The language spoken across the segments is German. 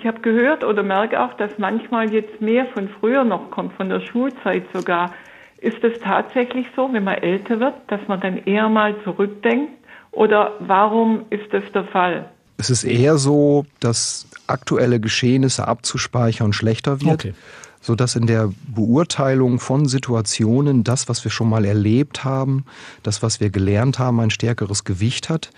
ich habe gehört oder merke auch, dass manchmal jetzt mehr von früher noch kommt, von der Schulzeit sogar. Ist es tatsächlich so, wenn man älter wird, dass man dann eher mal zurückdenkt? Oder warum ist das der Fall? Es ist eher so, dass aktuelle Geschehnisse abzuspeichern schlechter wird. Okay sodass in der Beurteilung von Situationen das, was wir schon mal erlebt haben, das, was wir gelernt haben, ein stärkeres Gewicht hat.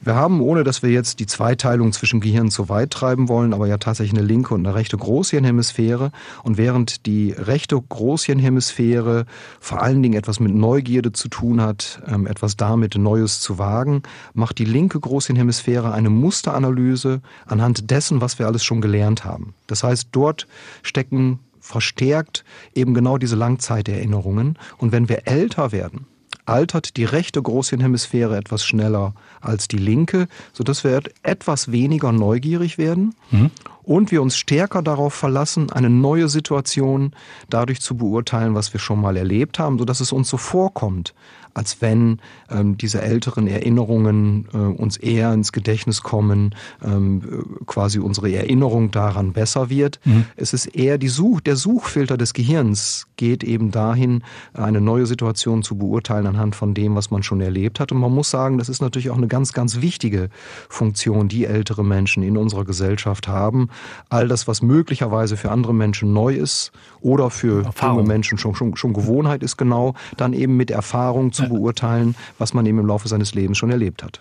Wir haben, ohne dass wir jetzt die Zweiteilung zwischen Gehirn zu weit treiben wollen, aber ja tatsächlich eine linke und eine rechte Großhirnhemisphäre. Und während die rechte Großhirnhemisphäre vor allen Dingen etwas mit Neugierde zu tun hat, ähm, etwas damit Neues zu wagen, macht die linke Großhirnhemisphäre eine Musteranalyse anhand dessen, was wir alles schon gelernt haben. Das heißt, dort stecken verstärkt eben genau diese Langzeiterinnerungen. Und wenn wir älter werden, altert die rechte Großhirnhemisphäre etwas schneller als die linke, sodass wir etwas weniger neugierig werden mhm. und wir uns stärker darauf verlassen, eine neue Situation dadurch zu beurteilen, was wir schon mal erlebt haben, sodass es uns so vorkommt, als wenn ähm, diese älteren Erinnerungen äh, uns eher ins Gedächtnis kommen, ähm, quasi unsere Erinnerung daran besser wird. Mhm. Es ist eher die Such, der Suchfilter des Gehirns geht eben dahin, eine neue Situation zu beurteilen anhand von dem, was man schon erlebt hat. Und man muss sagen, das ist natürlich auch eine ganz, ganz wichtige Funktion, die ältere Menschen in unserer Gesellschaft haben. All das, was möglicherweise für andere Menschen neu ist oder für junge Menschen schon, schon, schon Gewohnheit ist, genau, dann eben mit Erfahrung zu beurteilen, was man eben im Laufe seines Lebens schon erlebt hat.